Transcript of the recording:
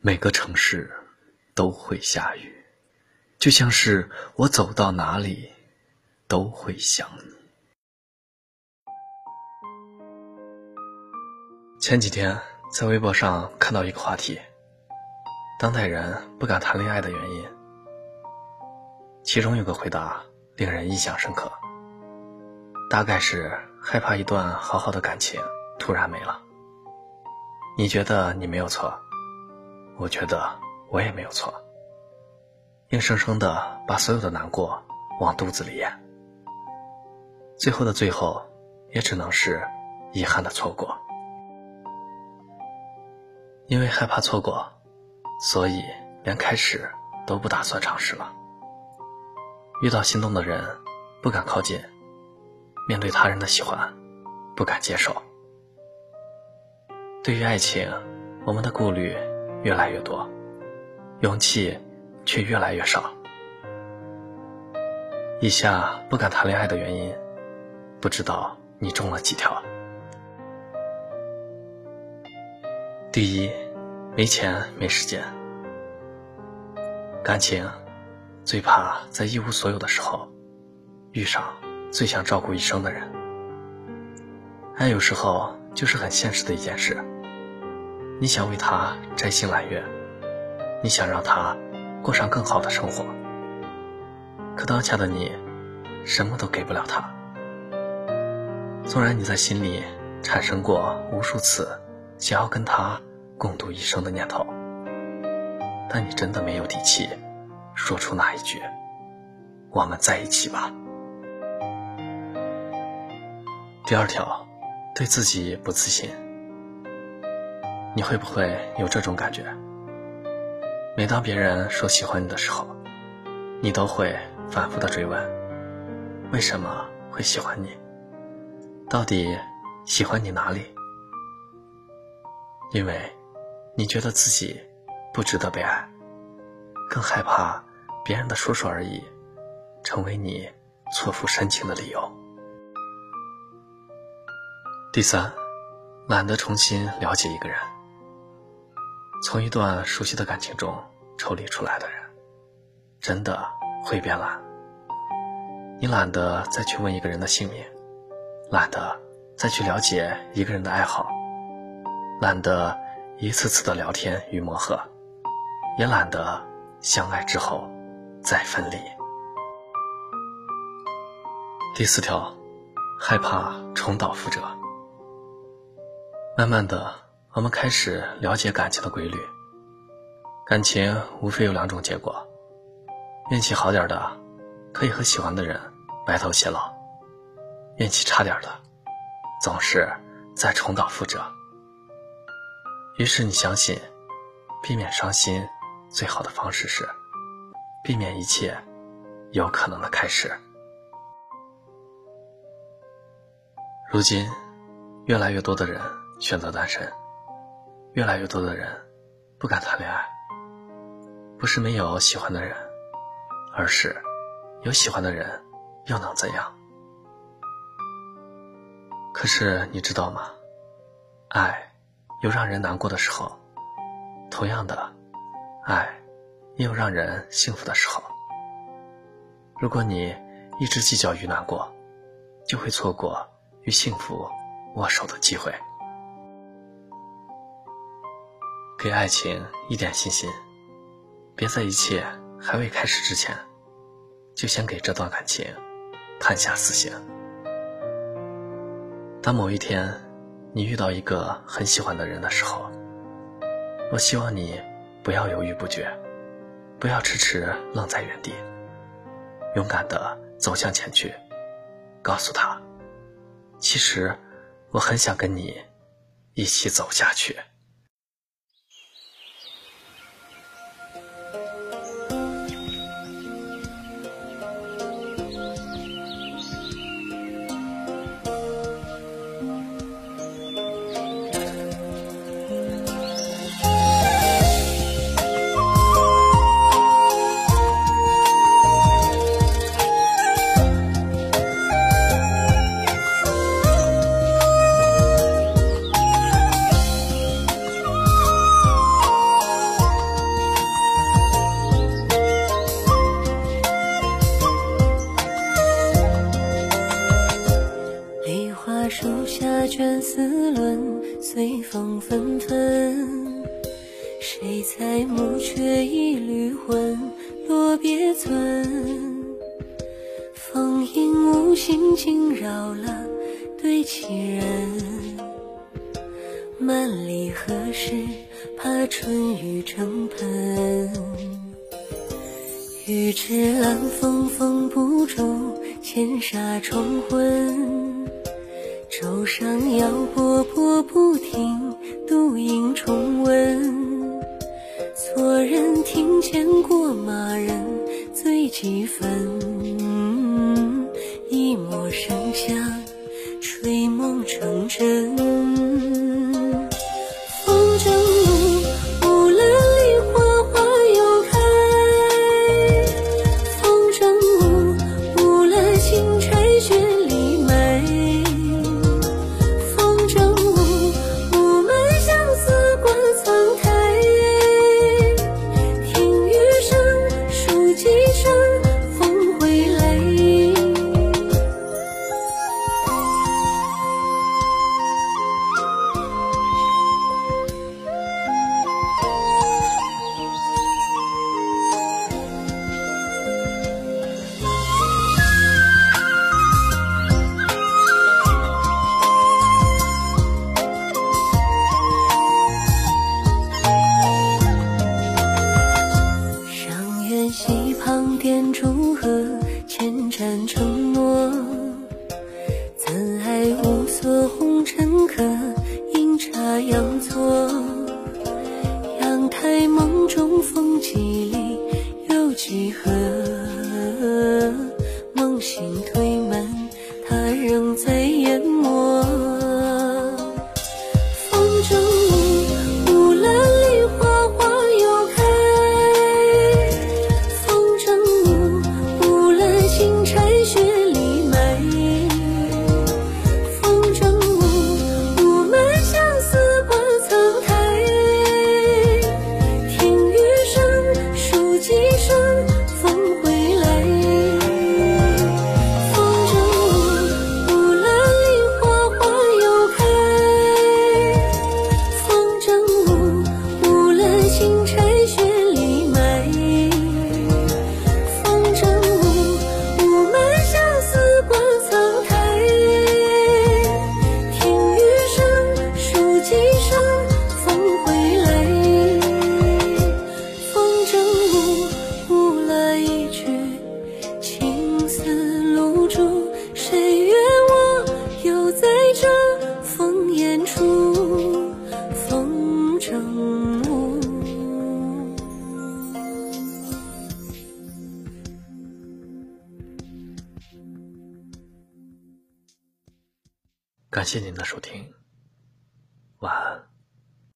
每个城市都会下雨，就像是我走到哪里都会想你。前几天在微博上看到一个话题：当代人不敢谈恋爱的原因。其中有个回答令人印象深刻，大概是害怕一段好好的感情突然没了。你觉得你没有错？我觉得我也没有错，硬生生的把所有的难过往肚子里咽，最后的最后，也只能是遗憾的错过。因为害怕错过，所以连开始都不打算尝试了。遇到心动的人，不敢靠近；面对他人的喜欢，不敢接受。对于爱情，我们的顾虑。越来越多，勇气却越来越少。以下不敢谈恋爱的原因，不知道你中了几条。第一，没钱没时间。感情最怕在一无所有的时候遇上最想照顾一生的人。爱有时候就是很现实的一件事。你想为他摘星揽月，你想让他过上更好的生活，可当下的你什么都给不了他。纵然你在心里产生过无数次想要跟他共度一生的念头，但你真的没有底气说出那一句“我们在一起吧”。第二条，对自己不自信。你会不会有这种感觉？每当别人说喜欢你的时候，你都会反复的追问：为什么会喜欢你？到底喜欢你哪里？因为你觉得自己不值得被爱，更害怕别人的说说而已，成为你错付深情的理由。第三，懒得重新了解一个人。从一段熟悉的感情中抽离出来的人，真的会变懒。你懒得再去问一个人的姓名，懒得再去了解一个人的爱好，懒得一次次的聊天与磨合，也懒得相爱之后再分离。第四条，害怕重蹈覆辙。慢慢的。我们开始了解感情的规律。感情无非有两种结果：运气好点的，可以和喜欢的人白头偕老；运气差点的，总是在重蹈覆辙。于是你相信，避免伤心最好的方式是避免一切有可能的开始。如今，越来越多的人选择单身。越来越多的人不敢谈恋爱，不是没有喜欢的人，而是有喜欢的人又能怎样？可是你知道吗？爱有让人难过的时候，同样的，爱也有让人幸福的时候。如果你一直计较于难过，就会错过与幸福握手的机会。给爱情一点信心，别在一切还未开始之前，就先给这段感情判下死刑。当某一天你遇到一个很喜欢的人的时候，我希望你不要犹豫不决，不要迟迟愣在原地，勇敢的走向前去，告诉他，其实我很想跟你一起走下去。卷丝纶随风纷纷。谁裁木缺一缕魂？落别村，风影无心惊扰了对棋人。万里何时怕春雨成盆？欲知兰风风不住，千纱重昏。舟上摇波波不停，独影重温。错人庭前过马人醉几分，一抹笙香，吹梦成真。乘客阴差阳错。一生风会来风筝误误了一句情丝露珠谁约我又在这风烟处风筝误感谢您的收听。